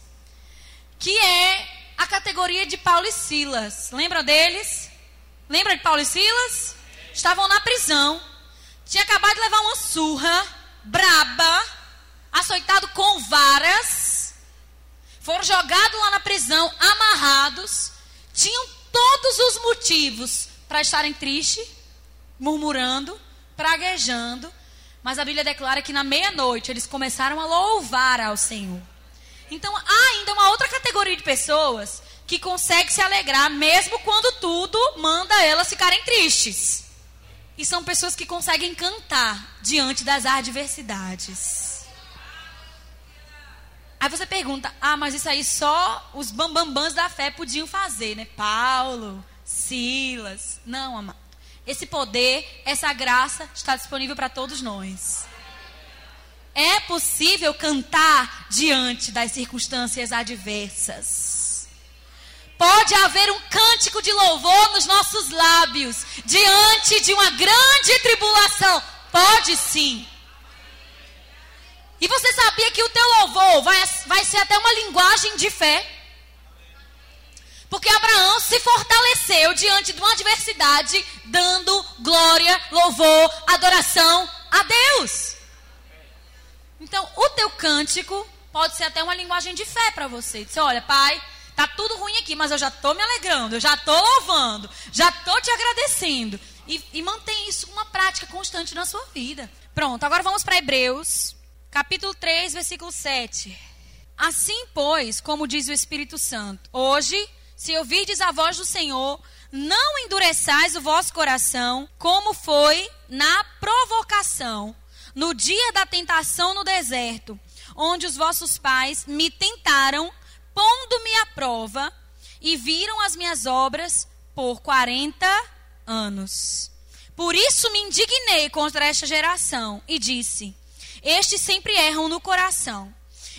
que é a categoria de Paulo e Silas. Lembra deles? Lembra de Paulo e Silas? Estavam na prisão. Tinha acabado de levar uma surra braba, açoitado com varas. Foram jogados lá na prisão, amarrados. Tinham todos os motivos para estarem tristes, murmurando, praguejando. Mas a Bíblia declara que na meia-noite eles começaram a louvar ao Senhor. Então há ainda uma outra categoria de pessoas que consegue se alegrar mesmo quando tudo manda elas ficarem tristes. E são pessoas que conseguem cantar diante das adversidades. Aí você pergunta: "Ah, mas isso aí só os bambambãs da fé podiam fazer, né? Paulo, Silas". Não, amado. Esse poder, essa graça está disponível para todos nós. É possível cantar diante das circunstâncias adversas. Pode haver um cântico de louvor nos nossos lábios diante de uma grande tribulação. Pode sim. E você sabia que o teu louvor vai, vai ser até uma linguagem de fé? Porque Abraão se fortaleceu diante de uma adversidade, dando glória, louvor, adoração a Deus. Então, o teu cântico pode ser até uma linguagem de fé para você. Dizer, olha, pai, tá tudo ruim aqui, mas eu já estou me alegrando, eu já estou louvando, já estou te agradecendo. E, e mantém isso uma prática constante na sua vida. Pronto, agora vamos para Hebreus, capítulo 3, versículo 7. Assim, pois, como diz o Espírito Santo, hoje, se ouvirdes a voz do Senhor, não endureçais o vosso coração, como foi na provocação no dia da tentação no deserto, onde os vossos pais me tentaram, pondo-me à prova, e viram as minhas obras por 40 anos. Por isso me indignei contra esta geração e disse: Estes sempre erram no coração.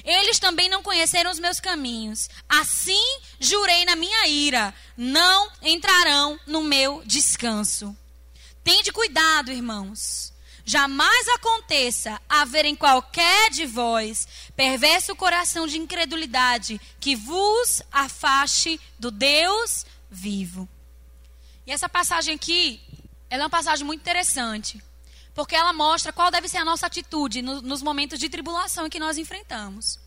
Eles também não conheceram os meus caminhos. Assim jurei na minha ira: não entrarão no meu descanso. Tende cuidado, irmãos jamais aconteça haver em qualquer de vós perverso coração de incredulidade que vos afaste do Deus vivo. E essa passagem aqui, ela é uma passagem muito interessante, porque ela mostra qual deve ser a nossa atitude no, nos momentos de tribulação que nós enfrentamos.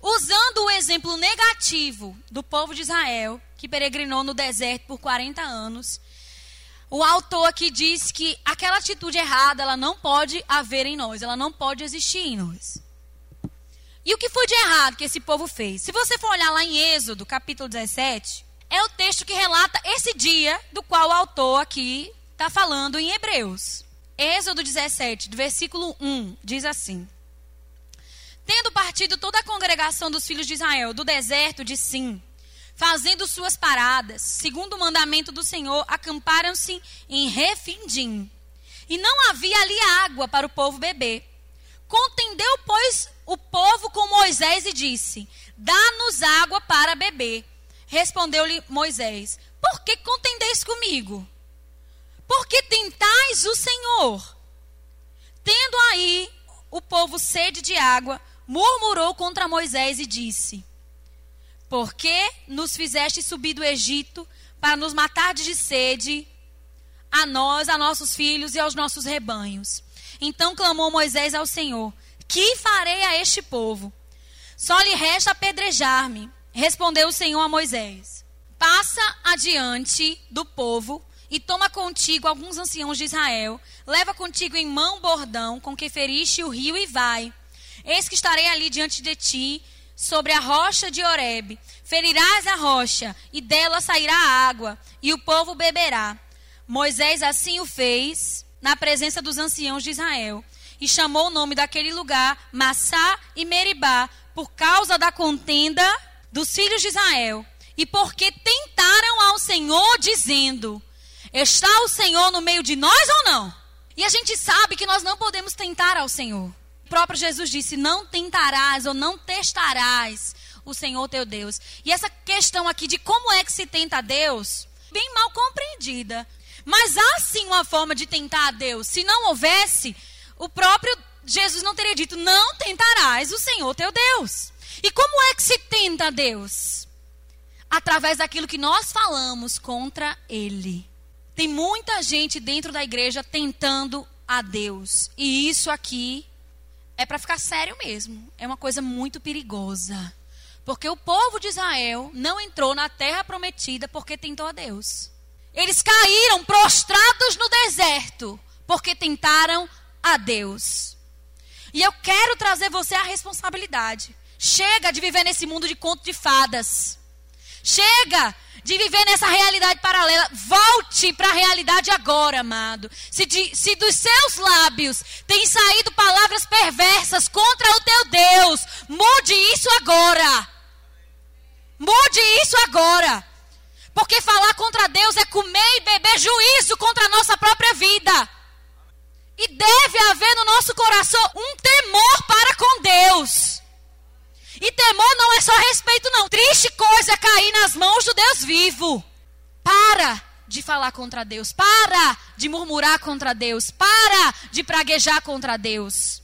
Usando o exemplo negativo do povo de Israel, que peregrinou no deserto por 40 anos, o autor aqui diz que aquela atitude errada, ela não pode haver em nós, ela não pode existir em nós. E o que foi de errado que esse povo fez? Se você for olhar lá em Êxodo, capítulo 17, é o texto que relata esse dia do qual o autor aqui está falando em Hebreus. Êxodo 17, do versículo 1, diz assim: Tendo partido toda a congregação dos filhos de Israel do deserto de Sim, fazendo suas paradas, segundo o mandamento do Senhor, acamparam-se em Refindim. E não havia ali água para o povo beber. Contendeu, pois, o povo com Moisés e disse: Dá-nos água para beber. Respondeu-lhe Moisés: Por que contendeis comigo? Porque tentais o Senhor. Tendo aí o povo sede de água, murmurou contra Moisés e disse: porque nos fizeste subir do Egito para nos matar de sede a nós, a nossos filhos e aos nossos rebanhos. Então clamou Moisés ao Senhor: Que farei a este povo? Só lhe resta apedrejar-me. Respondeu o Senhor a Moisés: Passa adiante do povo e toma contigo alguns anciãos de Israel. Leva contigo em mão bordão com que feriste o rio e vai. Eis que estarei ali diante de ti, sobre a rocha de Horebe. Ferirás a rocha, e dela sairá água, e o povo beberá. Moisés assim o fez na presença dos anciãos de Israel, e chamou o nome daquele lugar Massá e Meribá, por causa da contenda dos filhos de Israel, e porque tentaram ao Senhor, dizendo: Está o Senhor no meio de nós ou não? E a gente sabe que nós não podemos tentar ao Senhor. Próprio Jesus disse: Não tentarás ou não testarás o Senhor teu Deus. E essa questão aqui de como é que se tenta a Deus, bem mal compreendida. Mas há sim uma forma de tentar a Deus. Se não houvesse, o próprio Jesus não teria dito: Não tentarás o Senhor teu Deus. E como é que se tenta a Deus? Através daquilo que nós falamos contra Ele. Tem muita gente dentro da igreja tentando a Deus. E isso aqui é para ficar sério mesmo. É uma coisa muito perigosa. Porque o povo de Israel não entrou na terra prometida porque tentou a Deus. Eles caíram prostrados no deserto porque tentaram a Deus. E eu quero trazer você a responsabilidade. Chega de viver nesse mundo de conto de fadas. Chega de viver nessa realidade paralela. Volte para a realidade agora, amado. Se, de, se dos seus lábios têm saído palavras perversas contra o teu Deus, mude isso agora. Mude isso agora. Porque falar contra Deus é comer e beber juízo contra a nossa própria vida. E deve haver no nosso coração um temor para com Deus. E temor não é só respeito, não. Triste coisa é cair nas mãos do Deus vivo. Para de falar contra Deus. Para de murmurar contra Deus. Para de praguejar contra Deus.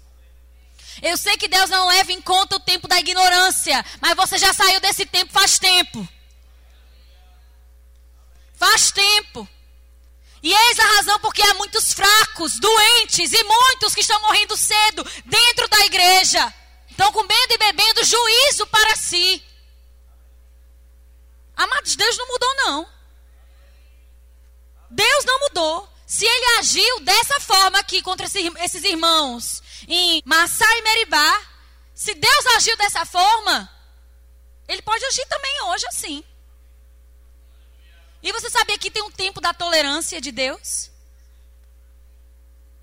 Eu sei que Deus não leva em conta o tempo da ignorância, mas você já saiu desse tempo faz tempo. Faz tempo. E eis a razão porque há muitos fracos, doentes e muitos que estão morrendo cedo dentro da igreja. Estão comendo e bebendo juízo para si. Amados, Deus não mudou, não. Deus não mudou. Se ele agiu dessa forma aqui contra esses irmãos, em Massá e Meribá, se Deus agiu dessa forma, ele pode agir também hoje assim. E você sabia que tem um tempo da tolerância de Deus?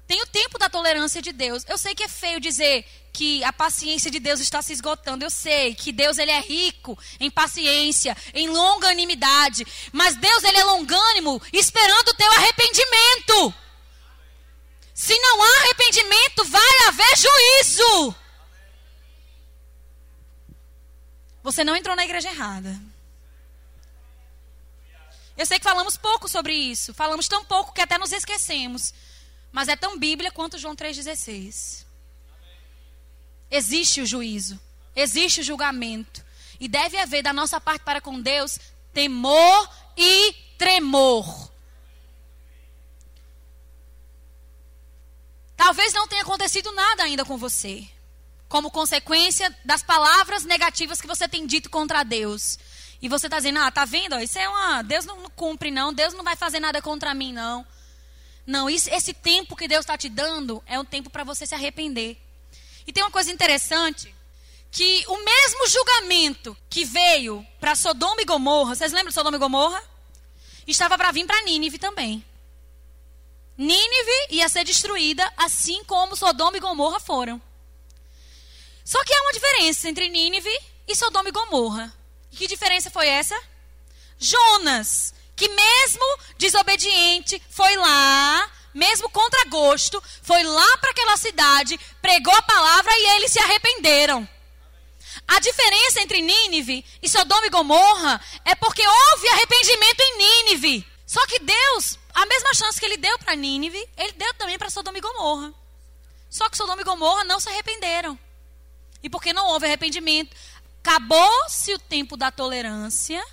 Tem o tempo da tolerância de Deus. Eu sei que é feio dizer que a paciência de Deus está se esgotando. Eu sei que Deus ele é rico em paciência, em longanimidade. Mas Deus ele é longânimo, esperando o teu arrependimento. Se não há arrependimento, vai haver juízo. Você não entrou na igreja errada. Eu sei que falamos pouco sobre isso. Falamos tão pouco que até nos esquecemos. Mas é tão Bíblia quanto João 3,16. Existe o juízo. Existe o julgamento. E deve haver da nossa parte para com Deus temor e tremor. Talvez não tenha acontecido nada ainda com você. Como consequência das palavras negativas que você tem dito contra Deus. E você está dizendo, ah, tá vendo? Isso é uma. Deus não cumpre, não. Deus não vai fazer nada contra mim, não. Não, isso, esse tempo que Deus está te dando é um tempo para você se arrepender. E tem uma coisa interessante, que o mesmo julgamento que veio para Sodoma e Gomorra, vocês lembram de Sodoma e Gomorra? Estava para vir para Nínive também. Nínive ia ser destruída, assim como Sodoma e Gomorra foram. Só que há uma diferença entre Nínive e Sodoma e Gomorra. E que diferença foi essa? Jonas, que mesmo desobediente, foi lá, mesmo contra gosto, foi lá para aquela cidade, pregou a palavra e eles se arrependeram. A diferença entre Nínive e Sodoma e Gomorra é porque houve arrependimento em Nínive. Só que Deus, a mesma chance que ele deu para Nínive, ele deu também para Sodoma e Gomorra. Só que Sodoma e Gomorra não se arrependeram. E porque não houve arrependimento, acabou-se o tempo da tolerância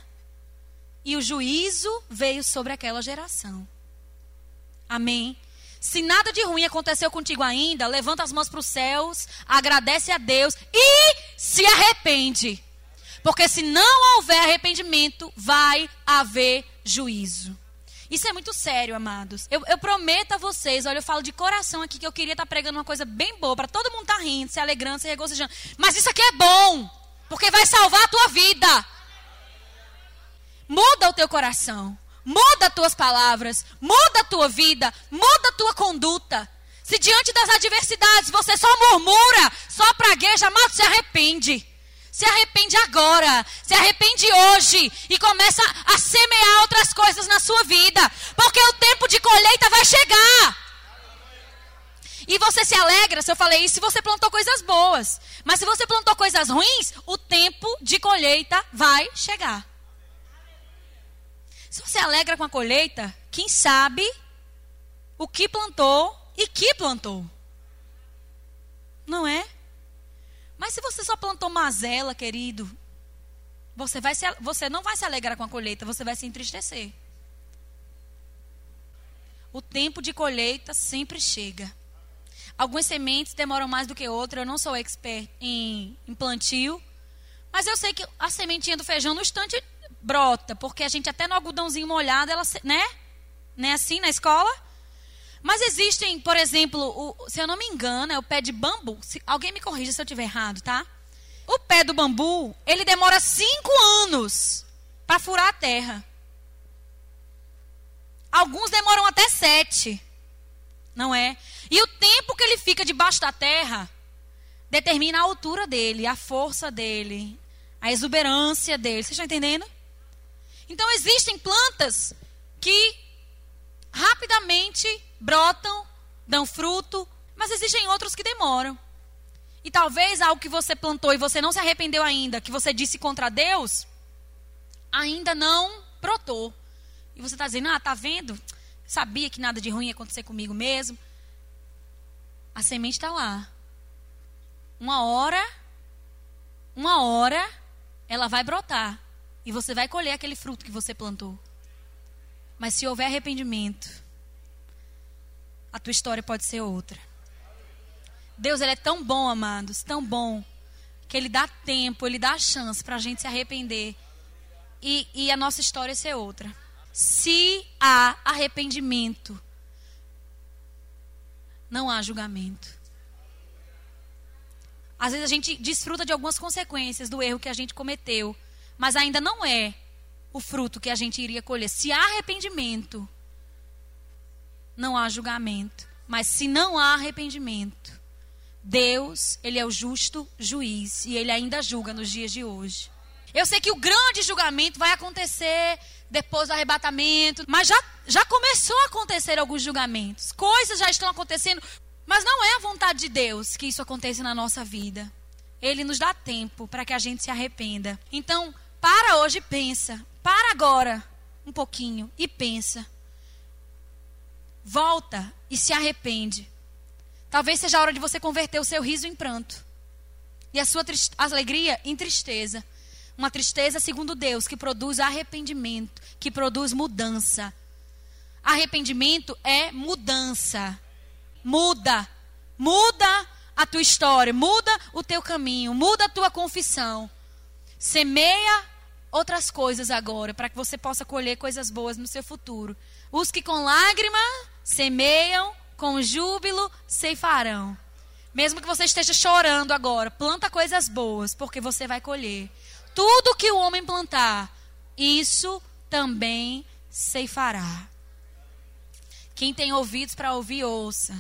e o juízo veio sobre aquela geração. Amém? Se nada de ruim aconteceu contigo ainda, levanta as mãos para os céus, agradece a Deus e se arrepende. Porque se não houver arrependimento, vai haver juízo. Isso é muito sério, amados. Eu, eu, prometo a vocês, olha, eu falo de coração aqui que eu queria estar pregando uma coisa bem boa, para todo mundo estar tá rindo, se alegrando, se regozijando. Mas isso aqui é bom, porque vai salvar a tua vida. Muda o teu coração, muda as tuas palavras, muda a tua vida, muda a tua conduta. Se diante das adversidades você só murmura, só pragueja, amado, se arrepende. Se arrepende agora, se arrepende hoje e começa a semear outras coisas na sua vida, porque o tempo de colheita vai chegar. E você se alegra, se eu falei isso, se você plantou coisas boas. Mas se você plantou coisas ruins, o tempo de colheita vai chegar. Se você alegra com a colheita, quem sabe o que plantou e que plantou? Não é? Mas se você só plantou mazela, querido, você, vai se, você não vai se alegrar com a colheita, você vai se entristecer. O tempo de colheita sempre chega. Algumas sementes demoram mais do que outras. Eu não sou expert em, em plantio. Mas eu sei que a sementinha do feijão no instante brota. Porque a gente até no algodãozinho molhado, ela, né? Não é assim na escola? Mas existem, por exemplo, o, se eu não me engano, é o pé de bambu. Se, alguém me corrija se eu estiver errado, tá? O pé do bambu, ele demora cinco anos para furar a terra. Alguns demoram até sete. Não é? E o tempo que ele fica debaixo da terra determina a altura dele, a força dele, a exuberância dele. Vocês estão entendendo? Então existem plantas que rapidamente brotam, dão fruto, mas existem outros que demoram. E talvez algo que você plantou e você não se arrependeu ainda, que você disse contra Deus, ainda não brotou. E você está dizendo, ah, tá vendo? Sabia que nada de ruim ia acontecer comigo mesmo. A semente está lá. Uma hora, uma hora, ela vai brotar. E você vai colher aquele fruto que você plantou. Mas se houver arrependimento, a tua história pode ser outra. Deus, ele é tão bom, amados, tão bom, que ele dá tempo, ele dá chance para a gente se arrepender e, e a nossa história ser outra. Se há arrependimento, não há julgamento. Às vezes a gente desfruta de algumas consequências do erro que a gente cometeu, mas ainda não é o fruto que a gente iria colher. Se há arrependimento, não há julgamento. Mas se não há arrependimento, Deus, ele é o justo juiz e ele ainda julga nos dias de hoje. Eu sei que o grande julgamento vai acontecer depois do arrebatamento, mas já, já começou a acontecer alguns julgamentos. Coisas já estão acontecendo, mas não é a vontade de Deus que isso aconteça na nossa vida. Ele nos dá tempo para que a gente se arrependa. Então, para hoje e pensa. Para agora um pouquinho e pensa volta e se arrepende. Talvez seja a hora de você converter o seu riso em pranto e a sua alegria em tristeza. Uma tristeza, segundo Deus, que produz arrependimento, que produz mudança. Arrependimento é mudança. Muda. Muda a tua história, muda o teu caminho, muda a tua confissão. Semeia outras coisas agora, para que você possa colher coisas boas no seu futuro. Os que com lágrima semeiam, com júbilo ceifarão. Mesmo que você esteja chorando agora, planta coisas boas, porque você vai colher. Tudo que o homem plantar, isso também ceifará. Quem tem ouvidos para ouvir, ouça.